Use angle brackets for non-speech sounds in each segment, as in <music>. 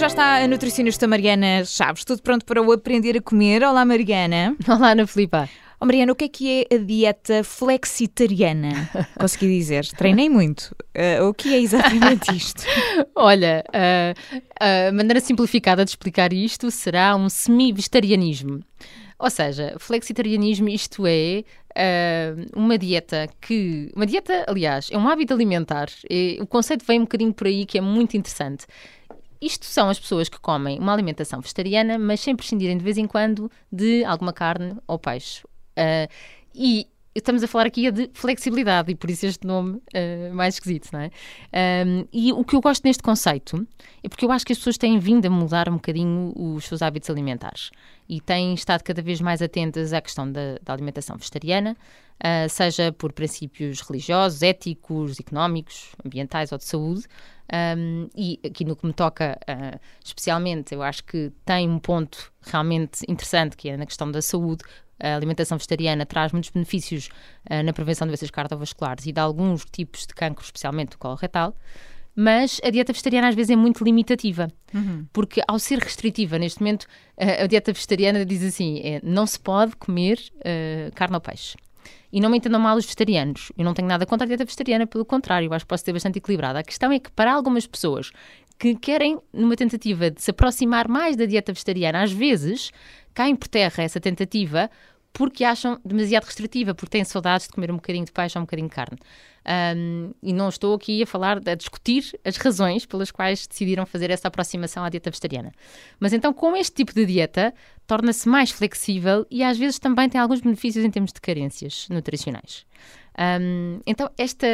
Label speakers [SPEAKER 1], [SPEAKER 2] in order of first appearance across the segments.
[SPEAKER 1] já está a nutricionista Mariana Chaves, tudo pronto para o aprender a comer. Olá, Mariana. <laughs>
[SPEAKER 2] Olá, Ana Filipa.
[SPEAKER 1] Oh, Mariana, o que é que é a dieta flexitariana? <laughs> Consegui dizer, treinei muito. Uh, o que é exatamente <laughs> isto?
[SPEAKER 2] Olha, uh, a maneira simplificada de explicar isto será um semi-vegetarianismo. Ou seja, flexitarianismo, isto é uh, uma dieta que. Uma dieta, aliás, é um hábito alimentar. E o conceito vem um bocadinho por aí que é muito interessante. Isto são as pessoas que comem uma alimentação vegetariana, mas sem prescindirem de vez em quando de alguma carne ou peixe. Uh, e estamos a falar aqui de flexibilidade e por isso este nome uh, mais esquisito, não é? Um, e o que eu gosto neste conceito é porque eu acho que as pessoas têm vindo a mudar um bocadinho os seus hábitos alimentares e têm estado cada vez mais atentas à questão da, da alimentação vegetariana, uh, seja por princípios religiosos, éticos, económicos, ambientais ou de saúde. Um, e aqui no que me toca uh, especialmente, eu acho que tem um ponto realmente interessante que é na questão da saúde, a alimentação vegetariana traz muitos benefícios uh, na prevenção de doenças cardiovasculares e de alguns tipos de cancro, especialmente do colo retal. Mas a dieta vegetariana às vezes é muito limitativa, uhum. porque ao ser restritiva, neste momento, uh, a dieta vegetariana diz assim: é, não se pode comer uh, carne ou peixe. E não me entendam mal os vegetarianos. Eu não tenho nada contra a dieta vegetariana, pelo contrário, acho que posso ser bastante equilibrada. A questão é que, para algumas pessoas que querem, numa tentativa de se aproximar mais da dieta vegetariana, às vezes caem por terra essa tentativa porque acham demasiado restritiva, porque têm saudades de comer um bocadinho de peixe ou um bocadinho de carne. Um, e não estou aqui a falar, a discutir as razões pelas quais decidiram fazer essa aproximação à dieta vegetariana. Mas então, com este tipo de dieta, torna-se mais flexível e às vezes também tem alguns benefícios em termos de carências nutricionais. Um, então, esta,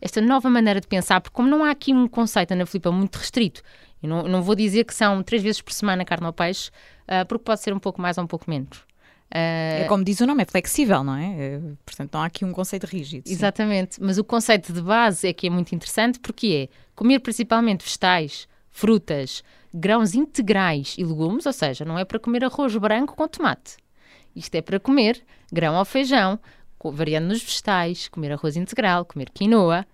[SPEAKER 2] esta nova maneira de pensar, porque como não há aqui um conceito, Ana Filipa, muito restrito, eu não, não vou dizer que são três vezes por semana carne ou peixe, uh, porque pode ser um pouco mais ou um pouco menos.
[SPEAKER 1] Uh, é como diz o nome, é flexível, não é? é? Portanto, não há aqui um conceito rígido.
[SPEAKER 2] Sim. Exatamente, mas o conceito de base é que é muito interessante porque é comer principalmente vegetais, frutas, grãos integrais e legumes, ou seja, não é para comer arroz branco com tomate. Isto é para comer grão ou feijão, variando nos vegetais, comer arroz integral, comer quinoa.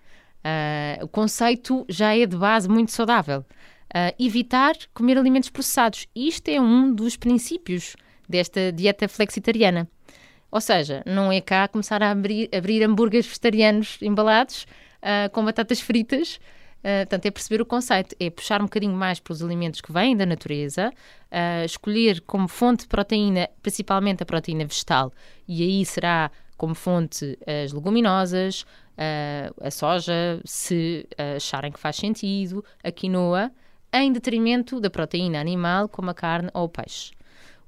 [SPEAKER 2] Uh, o conceito já é de base muito saudável. Uh, evitar comer alimentos processados. Isto é um dos princípios desta dieta flexitariana. Ou seja, não é cá começar a abrir, abrir hambúrgueres vegetarianos embalados uh, com batatas fritas. Uh, portanto, é perceber o conceito, é puxar um bocadinho mais para os alimentos que vêm da natureza, uh, escolher como fonte de proteína, principalmente a proteína vegetal, e aí será como fonte as leguminosas, a soja, se acharem que faz sentido, a quinoa, em detrimento da proteína animal, como a carne ou o peixe.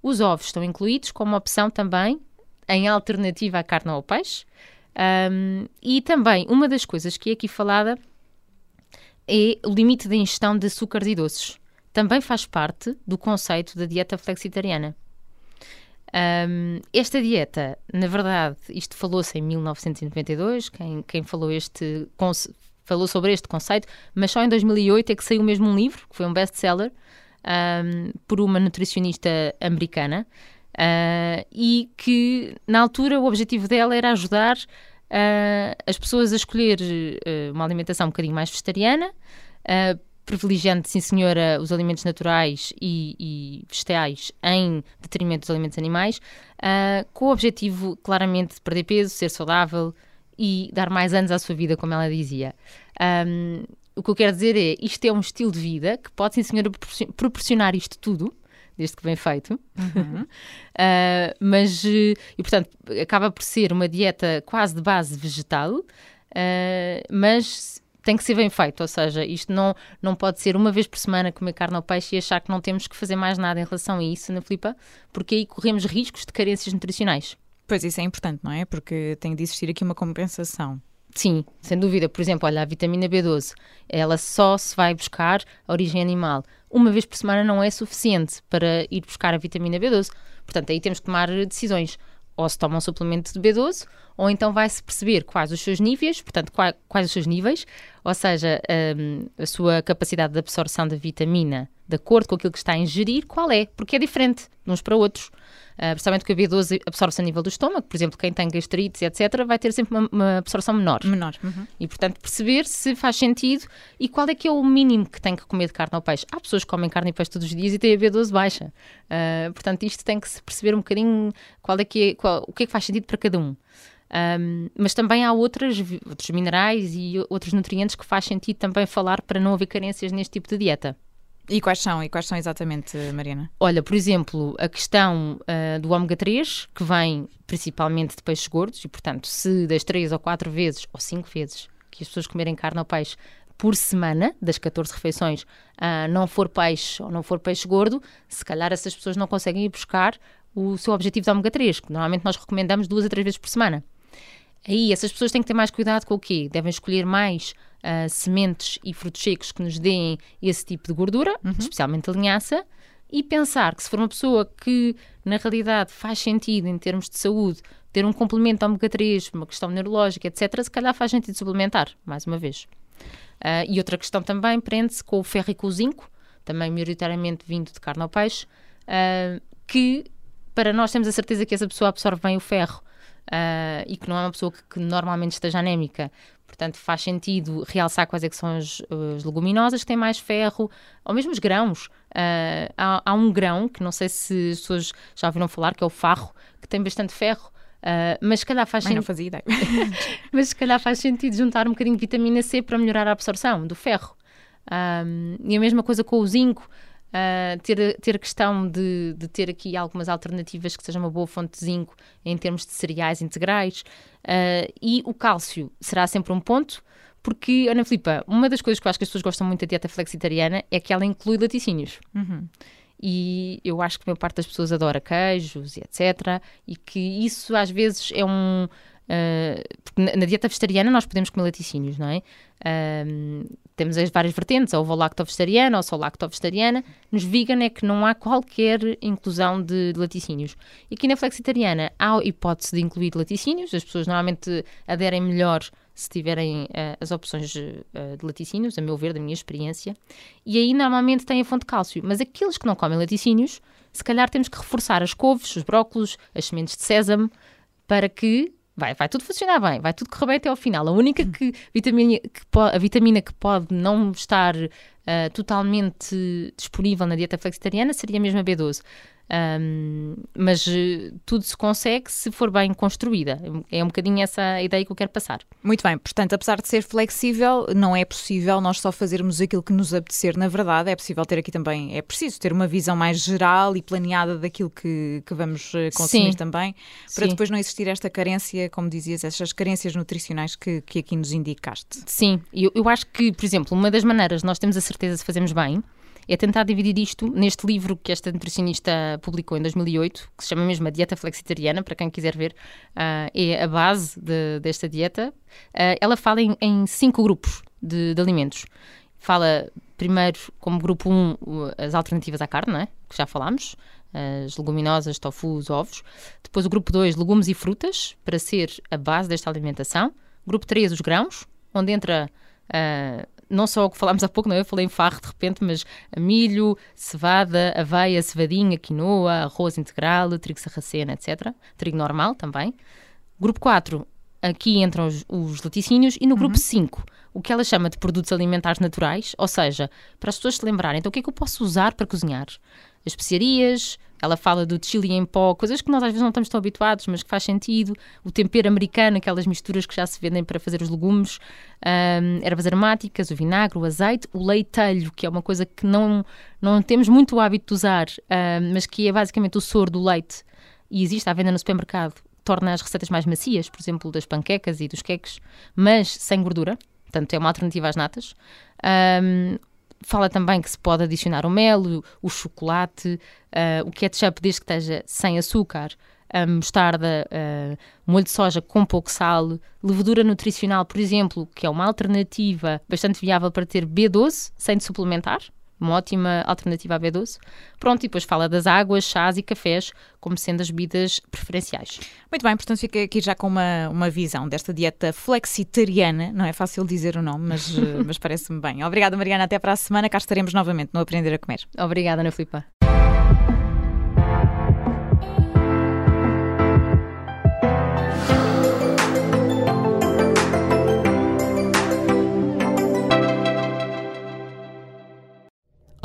[SPEAKER 2] Os ovos estão incluídos como opção também, em alternativa à carne ou ao peixe. Um, e também, uma das coisas que é aqui falada é o limite de ingestão de açúcares e doces. Também faz parte do conceito da dieta flexitariana. Um, esta dieta, na verdade, isto falou-se em 1992, quem, quem falou, este, falou sobre este conceito, mas só em 2008 é que saiu mesmo um livro, que foi um best-seller, um, por uma nutricionista americana uh, e que, na altura, o objetivo dela era ajudar uh, as pessoas a escolher uh, uma alimentação um bocadinho mais vegetariana, privilegiando, sim senhora, os alimentos naturais e, e vegetais em detrimento dos alimentos animais, com o objetivo, claramente, de perder peso, ser saudável e dar mais anos à sua vida, como ela dizia. Um, o que eu quero dizer é, isto é um estilo de vida que pode, sim senhora, proporcionar isto tudo, desde que bem feito, uhum. uh, <laughs> mas, e portanto, acaba por ser uma dieta quase de base vegetal, uh, mas tem que ser bem feito, ou seja, isto não, não pode ser uma vez por semana comer carne ou peixe e achar que não temos que fazer mais nada em relação a isso, na Filipa, porque aí corremos riscos de carências nutricionais.
[SPEAKER 1] Pois isso é importante, não é? Porque tem de existir aqui uma compensação.
[SPEAKER 2] Sim, sem dúvida. Por exemplo, olha, a vitamina B12, ela só se vai buscar a origem animal. Uma vez por semana não é suficiente para ir buscar a vitamina B12. Portanto, aí temos que tomar decisões. Ou se toma um suplemento de B12, ou então vai-se perceber quais os seus níveis, portanto, quais, quais os seus níveis, ou seja, um, a sua capacidade de absorção da vitamina de acordo com aquilo que está a ingerir, qual é, porque é diferente de uns para outros. Uh, principalmente porque a B12 absorve-se a nível do estômago, por exemplo, quem tem gastrites, etc., vai ter sempre uma, uma absorção menor.
[SPEAKER 1] Menor. Uhum.
[SPEAKER 2] E, portanto, perceber se faz sentido e qual é que é o mínimo que tem que comer de carne ou peixe. Há pessoas que comem carne e peixe todos os dias e têm a B12 baixa. Uh, portanto, isto tem que se perceber um bocadinho qual é que é, qual, o que é que faz sentido para cada um. Um, mas também há outras, outros minerais e outros nutrientes que faz sentido também falar para não haver carências neste tipo de dieta.
[SPEAKER 1] E quais são? E quais são exatamente, Mariana?
[SPEAKER 2] Olha, por exemplo, a questão uh, do ômega 3, que vem principalmente de peixes gordos, e portanto, se das 3 ou 4 vezes, ou 5 vezes, que as pessoas comerem carne ou peixe por semana, das 14 refeições, uh, não for peixe ou não for peixe gordo, se calhar essas pessoas não conseguem ir buscar o seu objetivo de ômega 3, que normalmente nós recomendamos duas a três vezes por semana. Aí, essas pessoas têm que ter mais cuidado com o quê? Devem escolher mais uh, sementes e frutos secos que nos deem esse tipo de gordura, uhum. especialmente a linhaça, e pensar que se for uma pessoa que, na realidade, faz sentido em termos de saúde, ter um complemento ao ômega 3, uma questão neurológica, etc., se calhar faz sentido suplementar, mais uma vez. Uh, e outra questão também prende-se com o ferro e com o zinco, também maioritariamente vindo de carne ao peixe, uh, que para nós temos a certeza que essa pessoa absorve bem o ferro uh, e que não é uma pessoa que, que, normalmente esteja anémica. Portanto, faz sentido realçar quais é que são as, as leguminosas que têm mais ferro, ou mesmo os grãos. Uh, há, há, um grão, que não sei se as pessoas já ouviram falar, que é o farro, que tem bastante ferro. Uh, mas se calhar faz
[SPEAKER 1] sentido. não fazia ideia. <laughs> <laughs>
[SPEAKER 2] mas se calhar faz sentido juntar um bocadinho de vitamina C para melhorar a absorção do ferro. Um, e a mesma coisa com o zinco. Uh, ter, ter questão de, de, ter aqui algumas alternativas que sejam uma boa fonte de zinco em termos de cereais integrais. Uh, e o cálcio será sempre um ponto, porque, Ana Filipa, uma das coisas que eu acho que as pessoas gostam muito da dieta flexitariana é que ela inclui laticínios. Uhum. E eu acho que a maior parte das pessoas adora queijos e etc. E que isso às vezes é um. Uh, na dieta vegetariana nós podemos comer laticínios, não é? Uh, temos as várias vertentes, a ovo-lacto-vegetariana ou só lacto-vegetariana. Nos vegan é que não há qualquer inclusão de, de, laticínios. E aqui na flexitariana há hipótese de incluir laticínios, as pessoas normalmente aderem melhor se tiverem uh, as opções uh, de laticínios, a meu ver, da minha experiência. E aí normalmente tem a fonte de cálcio. Mas aqueles que não comem laticínios, se calhar temos que reforçar as couves, os brócolos, as sementes de sésamo, para que vai, vai tudo funcionar bem, vai tudo correr bem até ao final. A única que, vitamina, que a vitamina que pode não estar uh, totalmente disponível na dieta flexitariana seria mesmo a B12. Um, mas uh, tudo se consegue se for bem construída. É um bocadinho essa a ideia que eu quero passar.
[SPEAKER 1] Muito bem, portanto, apesar de ser flexível, não é possível nós só fazermos aquilo que nos apetecer, na verdade, é possível ter aqui também, é preciso ter uma visão mais geral e planeada daquilo que, que vamos uh, consumir Sim. também, para Sim. depois não existir esta carência, como dizias, estas carências nutricionais que, que aqui nos indicaste.
[SPEAKER 2] Sim, eu, eu acho que, por exemplo, uma das maneiras nós temos a certeza se fazemos bem é tentar dividir isto neste livro que esta nutricionista publicou em 2008, que se chama mesmo a Dieta Flexitariana, para quem quiser ver, uh, é a base de, desta dieta. Uh, ela fala em, em cinco grupos de, de, alimentos. Fala primeiro, como grupo 1, um, as alternativas à carne, é? que já falámos, as leguminosas, tofu, os ovos. Depois o grupo 2, legumes e frutas, para ser a base desta alimentação. Grupo 3, os grãos, onde entra uh, não só o que falámos há pouco, não é? eu falei em farro de repente, mas milho, cevada, aveia, cevadinha, quinoa, arroz integral, trigo sarraceno, etc. Trigo normal também. Grupo 4, aqui entram os, os laticínios, e no grupo 5, uhum. o que ela chama de produtos alimentares naturais, ou seja, para as pessoas se lembrarem, então o que é que eu posso usar para cozinhar? As especiarias, ela fala do chili em pó, coisas que nós às vezes não estamos tão habituados, mas que faz sentido. O tempero americano, aquelas misturas que já se vendem para fazer os legumes, um, ervas aromáticas, o vinagre, o azeite, o leitalho, que é uma coisa que não, não temos muito o hábito de usar, um, mas que é basicamente o soro do leite e existe à venda no supermercado. Torna as receitas mais macias, por exemplo, das panquecas e dos queques, mas sem gordura. Portanto, é uma alternativa às natas. Um, Fala também que se pode adicionar o mel, o chocolate, uh, o ketchup desde que esteja sem açúcar, a mostarda, uh, molho de soja com pouco sal, levedura nutricional, por exemplo, que é uma alternativa bastante viável para ter B12 sem suplementar, uma ótima alternativa à B12. Pronto, e depois fala das águas, chás e cafés como sendo as bebidas preferenciais.
[SPEAKER 1] Muito bem, portanto fica aqui já com uma, uma visão desta dieta flexitariana, não é fácil dizer o nome, mas, <laughs> mas parece-me bem. Obrigada, Mariana, até para a semana, cá estaremos novamente no Aprender a Comer.
[SPEAKER 2] Obrigada, Ana Filipa.